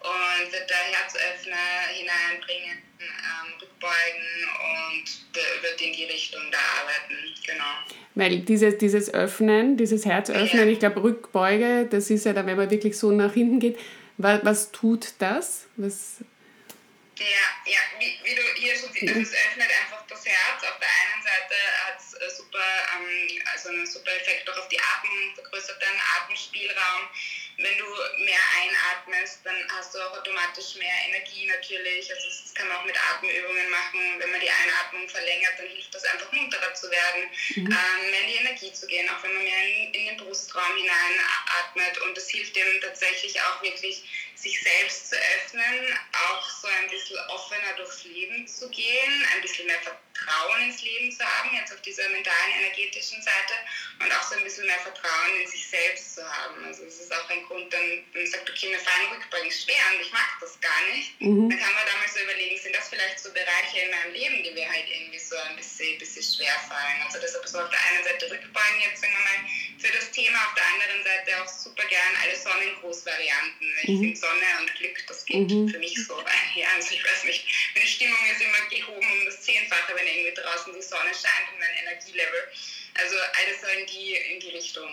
[SPEAKER 2] und wird da Herzöffner hineinbringen, ähm, rückbeugen und wird in die Richtung da arbeiten, genau.
[SPEAKER 1] Weil dieses, dieses Öffnen, dieses Herzöffnen, ja. ich glaube Rückbeuge, das ist ja dann, wenn man wirklich so nach hinten geht, was, was tut das? Was,
[SPEAKER 2] ja, ja wie, wie du hier schon siehst, es öffnet einfach das Herz. Auf der einen Seite hat es äh, super, ähm, also einen super Effekt auch auf die Atmung, vergrößert deinen Atemspielraum. Wenn du mehr einatmest, dann hast du auch automatisch mehr Energie natürlich. Also das kann man auch mit Atemübungen machen. Wenn man die Einatmung verlängert, dann hilft das einfach munterer zu werden, mhm. ähm, Ich mhm. finde Sonne und Glück, das geht mhm. für mich so einher. Also ich weiß nicht, meine Stimmung ist immer gehoben um das Zehnfache, wenn irgendwie draußen die Sonne scheint und mein Energielevel. Also alles so in die, in die Richtung.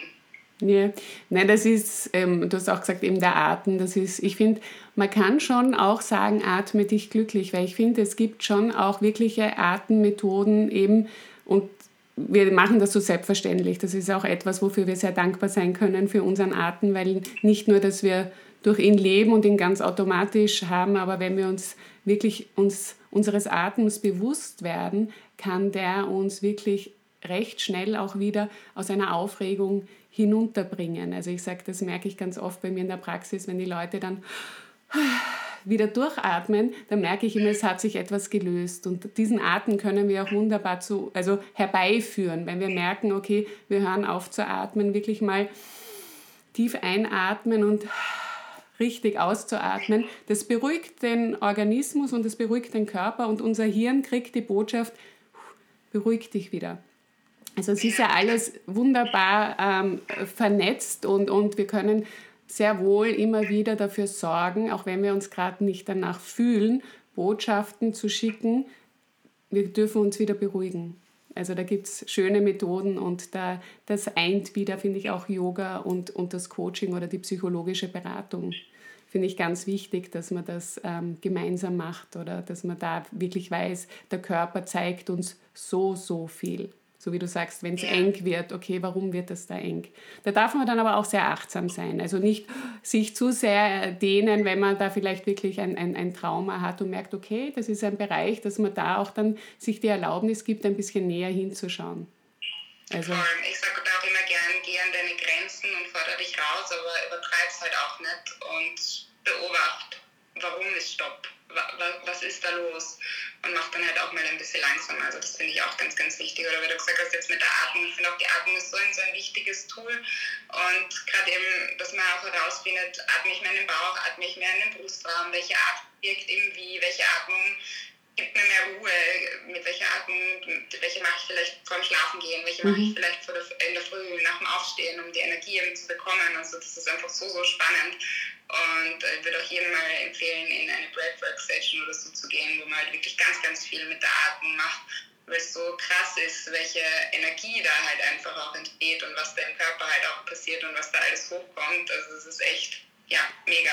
[SPEAKER 1] Ja, nein, das ist, ähm, du hast auch gesagt, eben der Atem, das ist, ich finde, man kann schon auch sagen, atme dich glücklich, weil ich finde, es gibt schon auch wirkliche Atemmethoden eben und wir machen das so selbstverständlich. Das ist auch etwas, wofür wir sehr dankbar sein können für unseren Atem, weil nicht nur, dass wir durch ihn leben und ihn ganz automatisch haben, aber wenn wir uns wirklich uns unseres Atems bewusst werden, kann der uns wirklich recht schnell auch wieder aus einer Aufregung hinunterbringen. Also ich sage, das merke ich ganz oft bei mir in der Praxis, wenn die Leute dann wieder durchatmen, dann merke ich immer, es hat sich etwas gelöst. Und diesen Atem können wir auch wunderbar zu, also herbeiführen, wenn wir merken, okay, wir hören auf zu atmen, wirklich mal tief einatmen und richtig auszuatmen. Das beruhigt den Organismus und das beruhigt den Körper und unser Hirn kriegt die Botschaft, beruhig dich wieder. Also es ist ja alles wunderbar ähm, vernetzt und, und wir können sehr wohl immer wieder dafür sorgen, auch wenn wir uns gerade nicht danach fühlen, Botschaften zu schicken, wir dürfen uns wieder beruhigen. Also da gibt es schöne Methoden und da, das eint wieder, finde ich, auch Yoga und, und das Coaching oder die psychologische Beratung finde ich ganz wichtig, dass man das ähm, gemeinsam macht oder dass man da wirklich weiß, der Körper zeigt uns so, so viel. So wie du sagst, wenn es ja. eng wird, okay, warum wird das da eng? Da darf man dann aber auch sehr achtsam sein. Also nicht sich zu sehr dehnen, wenn man da vielleicht wirklich ein, ein, ein Trauma hat und merkt, okay, das ist ein Bereich, dass man da auch dann sich die Erlaubnis gibt, ein bisschen näher hinzuschauen.
[SPEAKER 2] Also, ich sage auch immer gern, geh an deine Grenzen und fordere dich raus, aber übertreib es halt auch nicht und beobachte, warum ist Stopp? Was ist da los? Und mach dann halt auch mal ein bisschen langsamer. Also das finde ich auch ganz, ganz wichtig. Oder wie du gesagt hast, jetzt mit der Atmung, ich finde auch die Atmung ist so ein, so ein wichtiges Tool. Und gerade eben, dass man auch herausfindet, atme ich mehr in den Bauch, atme ich mehr in den Brustraum, welche Atmung wirkt eben wie, welche Atmung gibt mir mehr Ruhe, mit welcher Atmung, welche mache ich vielleicht vor dem Schlafen gehen, welche mache ich mhm. vielleicht der, in der Früh nach dem Aufstehen, um die Energie eben zu bekommen. Also das ist einfach so, so spannend. Und äh, ich würde auch jedem mal empfehlen, in eine Breathwork-Session oder so zu gehen, wo man halt wirklich ganz, ganz viel mit der Atmung macht, weil es so krass ist, welche Energie da halt einfach auch entsteht und was da im Körper halt auch passiert und was da alles hochkommt. Also es ist echt, ja, mega.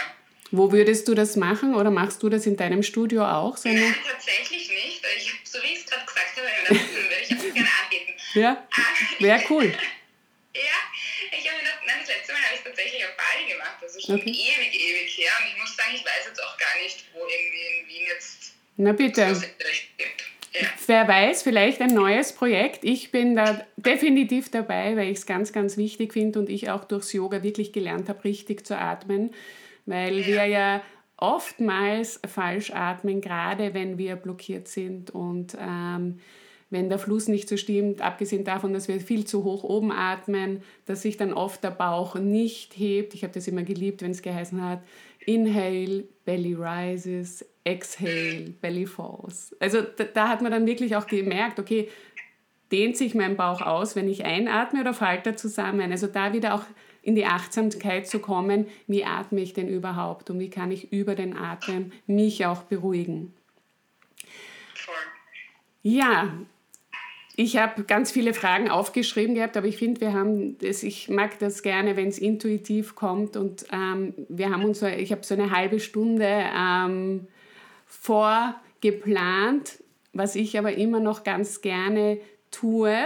[SPEAKER 1] Wo würdest du das machen oder machst du das in deinem Studio auch?
[SPEAKER 2] So Nein, tatsächlich nicht. Ich, so wie ich es gerade gesagt habe, das würde ich auch gerne anbieten.
[SPEAKER 1] Ja, wäre cool.
[SPEAKER 2] ja, ich habe gedacht, nein, das letzte Mal habe ich es tatsächlich auf Bali gemacht. Das ist schon okay. ewig, ewig her. Und ich muss sagen, ich weiß jetzt auch gar nicht, wo irgendwie in Wien jetzt
[SPEAKER 1] Na bitte. Ja. Wer weiß, vielleicht ein neues Projekt. Ich bin da definitiv dabei, weil ich es ganz, ganz wichtig finde und ich auch durchs Yoga wirklich gelernt habe, richtig zu atmen weil ja. wir ja oftmals falsch atmen, gerade wenn wir blockiert sind und ähm, wenn der Fluss nicht so stimmt, abgesehen davon, dass wir viel zu hoch oben atmen, dass sich dann oft der Bauch nicht hebt. Ich habe das immer geliebt, wenn es geheißen hat, inhale, belly rises, exhale, belly falls. Also da, da hat man dann wirklich auch gemerkt, okay, dehnt sich mein Bauch aus, wenn ich einatme oder fällt er zusammen? Also da wieder auch in die Achtsamkeit zu kommen, wie atme ich denn überhaupt und wie kann ich über den Atem mich auch beruhigen. Ja, ich habe ganz viele Fragen aufgeschrieben gehabt, aber ich finde, wir haben das, ich mag das gerne, wenn es intuitiv kommt und ähm, wir haben uns, ich habe so eine halbe Stunde ähm, vorgeplant, was ich aber immer noch ganz gerne tue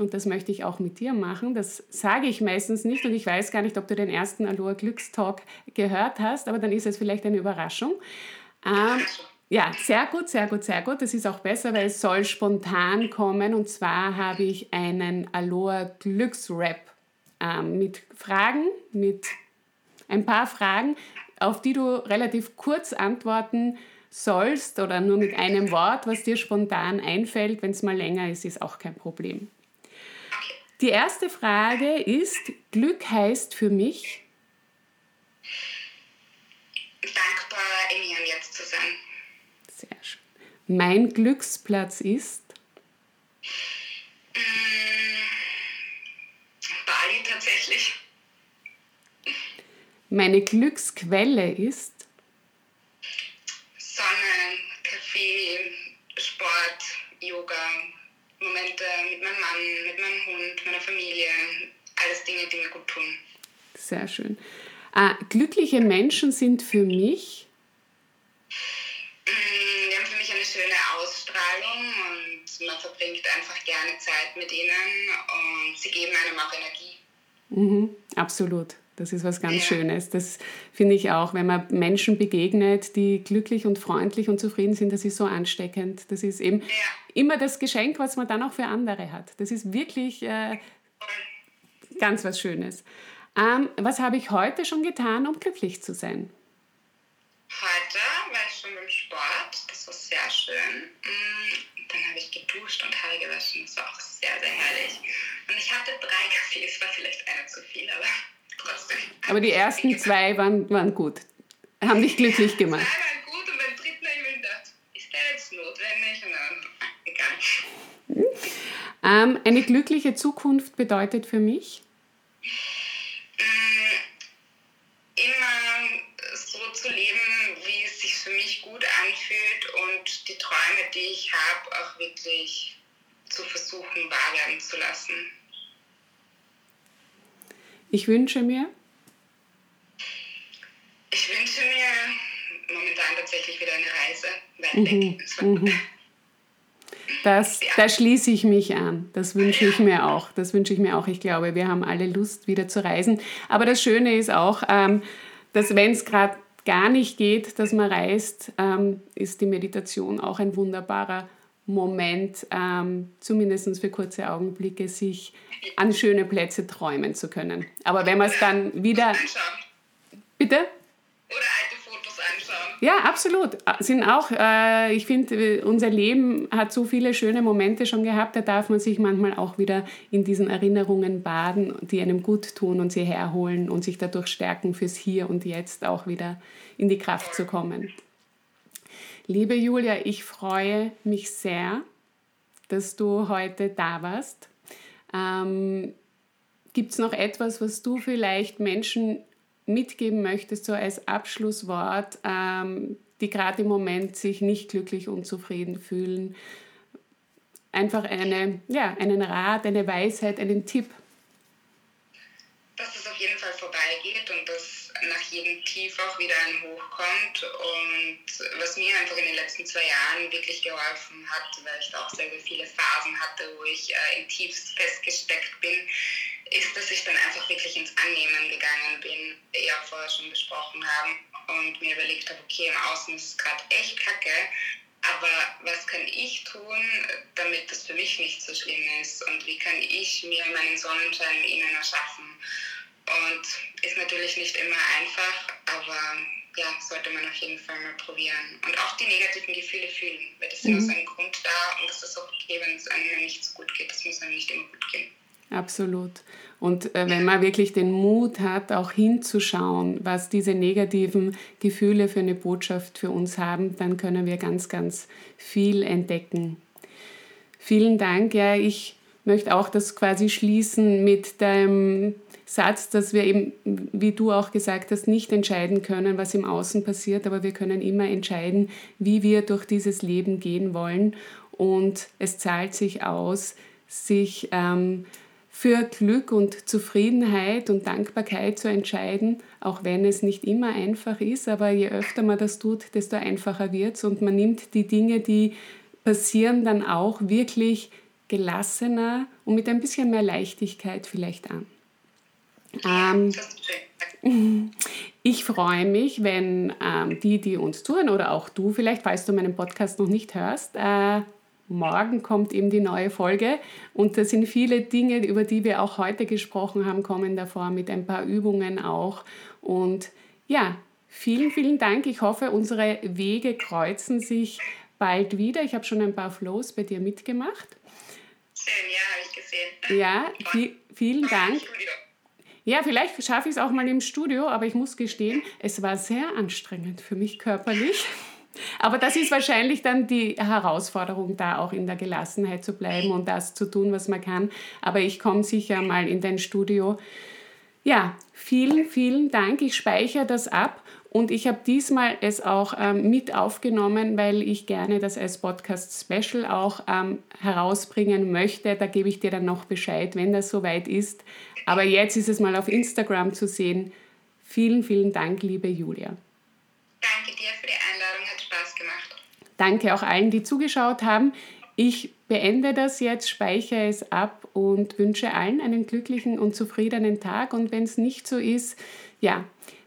[SPEAKER 1] und das möchte ich auch mit dir machen. Das sage ich meistens nicht und ich weiß gar nicht, ob du den ersten Aloha Glückstalk gehört hast, aber dann ist es vielleicht eine Überraschung. Ähm, ja, sehr gut, sehr gut, sehr gut. Das ist auch besser, weil es soll spontan kommen. Und zwar habe ich einen Aloha Glücksrap ähm, mit Fragen, mit ein paar Fragen, auf die du relativ kurz antworten sollst oder nur mit einem Wort, was dir spontan einfällt. Wenn es mal länger ist, ist auch kein Problem. Die erste Frage ist, Glück heißt für mich?
[SPEAKER 2] Dankbar, im Hier Jetzt zu sein.
[SPEAKER 1] Sehr schön. Mein Glücksplatz ist?
[SPEAKER 2] Mm, Bali tatsächlich.
[SPEAKER 1] Meine Glücksquelle ist?
[SPEAKER 2] Sonne, Kaffee, Sport, Yoga, Momente mit meinem Mann, mit meinem Hund, meiner Familie. Alles Dinge, die mir gut tun.
[SPEAKER 1] Sehr schön. Äh, glückliche Menschen sind für mich?
[SPEAKER 2] Mm, die haben für mich eine schöne Ausstrahlung und man verbringt einfach gerne Zeit mit ihnen und sie geben einem auch Energie.
[SPEAKER 1] Mhm, absolut. Das ist was ganz ja. Schönes. Das finde ich auch, wenn man Menschen begegnet, die glücklich und freundlich und zufrieden sind, das ist so ansteckend. Das ist eben ja. immer das Geschenk, was man dann auch für andere hat. Das ist wirklich äh, ganz was Schönes. Ähm, was habe ich heute schon getan, um glücklich zu sein?
[SPEAKER 2] Heute ich schon beim Sport, das war sehr schön. Mm, dann habe ich geduscht und Haare gewaschen, das war auch sehr, sehr herrlich. Und ich hatte drei Kaffees, war vielleicht einer zu viel, aber trotzdem.
[SPEAKER 1] Aber die ersten zwei waren, waren gut, haben dich glücklich gemacht.
[SPEAKER 2] Zwei waren gut und beim dritten habe ich mir gedacht, ist der jetzt notwendig? Und dann, egal.
[SPEAKER 1] Ähm, eine glückliche Zukunft bedeutet für mich?
[SPEAKER 2] Mm, immer so zu leben, wie es sich für mich gut anfühlt und die Träume, die ich habe, auch wirklich zu versuchen, wahr werden zu lassen.
[SPEAKER 1] Ich wünsche mir?
[SPEAKER 2] Ich wünsche mir momentan tatsächlich wieder eine Reise weit mhm. weg. Mhm.
[SPEAKER 1] Das, ja. Da schließe ich mich an. Das wünsche ich mir auch. Das wünsche ich mir auch. Ich glaube, wir haben alle Lust, wieder zu reisen. Aber das Schöne ist auch, ähm, dass wenn es gerade gar nicht geht, dass man reist, ähm, ist die Meditation auch ein wunderbarer Moment, ähm, zumindest für kurze Augenblicke, sich an schöne Plätze träumen zu können. Aber wenn man es dann wieder... Bitte?
[SPEAKER 2] Oder alte Fotos anschauen.
[SPEAKER 1] Ja, absolut. Sind auch, äh, ich finde, unser Leben hat so viele schöne Momente schon gehabt, da darf man sich manchmal auch wieder in diesen Erinnerungen baden, die einem gut tun und sie herholen und sich dadurch stärken, fürs Hier und Jetzt auch wieder in die Kraft zu kommen. Liebe Julia, ich freue mich sehr, dass du heute da warst. Ähm, Gibt es noch etwas, was du vielleicht Menschen mitgeben möchtest, so als Abschlusswort, ähm, die gerade im Moment sich nicht glücklich und zufrieden fühlen? Einfach eine, ja, einen Rat, eine Weisheit, einen Tipp.
[SPEAKER 2] Dass es auf jeden Fall vorbeigeht und dass nach jedem Tief auch wieder ein Hoch kommt. Und was mir einfach in den letzten zwei Jahren wirklich geholfen hat, weil ich auch sehr, viele Phasen hatte, wo ich äh, in Tiefs festgesteckt bin, ist, dass ich dann einfach wirklich ins Annehmen gegangen bin, wie wir ja vorher schon besprochen haben, und mir überlegt habe, okay, im Außen ist es gerade echt kacke, aber was kann ich tun, damit das für mich nicht so schlimm ist? Und wie kann ich mir meinen Sonnenschein innen erschaffen? Und ist natürlich nicht immer einfach, aber ja, sollte man auf jeden Fall mal probieren. Und auch die negativen Gefühle fühlen, weil das ist mhm. aus einem Grund da und es ist auch okay, wenn es einem nicht so gut geht. Das muss einem nicht immer gut gehen.
[SPEAKER 1] Absolut. Und äh, wenn man wirklich den Mut hat, auch hinzuschauen, was diese negativen Gefühle für eine Botschaft für uns haben, dann können wir ganz, ganz viel entdecken. Vielen Dank. Ja, ich möchte auch das quasi schließen mit deinem Satz, dass wir eben, wie du auch gesagt hast, nicht entscheiden können, was im Außen passiert, aber wir können immer entscheiden, wie wir durch dieses Leben gehen wollen. Und es zahlt sich aus, sich ähm, für Glück und Zufriedenheit und Dankbarkeit zu entscheiden, auch wenn es nicht immer einfach ist. Aber je öfter man das tut, desto einfacher wird es und man nimmt die Dinge, die passieren, dann auch wirklich gelassener und mit ein bisschen mehr Leichtigkeit vielleicht an. Ähm, ich freue mich, wenn ähm, die, die uns zuhören oder auch du vielleicht, falls du meinen Podcast noch nicht hörst, äh, morgen kommt eben die neue Folge und da sind viele Dinge, über die wir auch heute gesprochen haben, kommen davor mit ein paar Übungen auch. Und ja, vielen, vielen Dank. Ich hoffe, unsere Wege kreuzen sich bald wieder. Ich habe schon ein paar Flows bei dir mitgemacht.
[SPEAKER 2] Schön, ja, habe ich gesehen.
[SPEAKER 1] Ja, viel, vielen Dank. Ja, vielleicht schaffe ich es auch mal im Studio, aber ich muss gestehen, es war sehr anstrengend für mich körperlich. Aber das ist wahrscheinlich dann die Herausforderung, da auch in der Gelassenheit zu bleiben und das zu tun, was man kann. Aber ich komme sicher mal in dein Studio. Ja, vielen, vielen Dank. Ich speichere das ab und ich habe diesmal es auch ähm, mit aufgenommen, weil ich gerne das als Podcast Special auch ähm, herausbringen möchte. Da gebe ich dir dann noch Bescheid, wenn das soweit ist. Aber jetzt ist es mal auf Instagram zu sehen. Vielen, vielen Dank, liebe Julia.
[SPEAKER 2] Danke dir für die Einladung, hat Spaß gemacht.
[SPEAKER 1] Danke auch allen, die zugeschaut haben. Ich beende das jetzt, speichere es ab und wünsche allen einen glücklichen und zufriedenen Tag. Und wenn es nicht so ist, ja,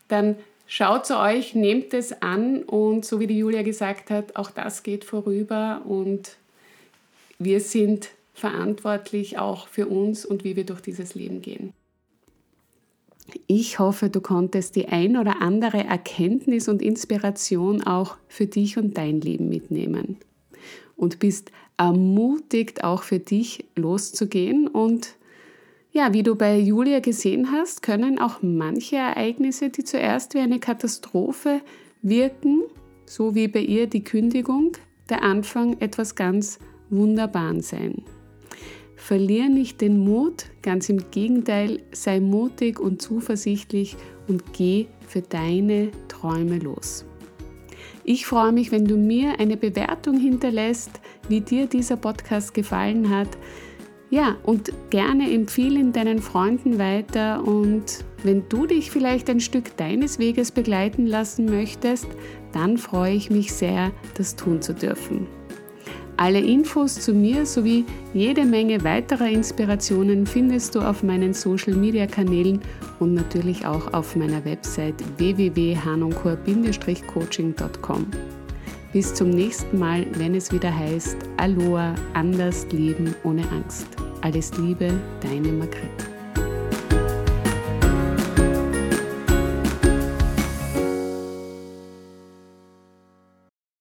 [SPEAKER 1] dann Schaut zu euch, nehmt es an und so wie die Julia gesagt hat, auch das geht vorüber und wir sind verantwortlich auch für uns und wie wir durch dieses Leben gehen. Ich hoffe, du konntest die ein oder andere Erkenntnis und Inspiration auch für dich und dein Leben mitnehmen und bist ermutigt, auch für dich loszugehen und ja, wie du bei Julia gesehen hast, können auch manche Ereignisse, die zuerst wie eine Katastrophe wirken, so wie bei ihr die Kündigung, der Anfang etwas ganz Wunderbaren sein. Verlier nicht den Mut, ganz im Gegenteil, sei mutig und zuversichtlich und geh für deine Träume los. Ich freue mich, wenn du mir eine Bewertung hinterlässt, wie dir dieser Podcast gefallen hat. Ja, und gerne empfehlen deinen Freunden weiter und wenn du dich vielleicht ein Stück deines Weges begleiten lassen möchtest, dann freue ich mich sehr, das tun zu dürfen. Alle Infos zu mir sowie jede Menge weiterer Inspirationen findest du auf meinen Social Media Kanälen und natürlich auch auf meiner Website www.hanonchor-coaching.com. Bis zum nächsten Mal, wenn es wieder heißt Aloha, anders leben ohne Angst. Alles Liebe, deine Margret.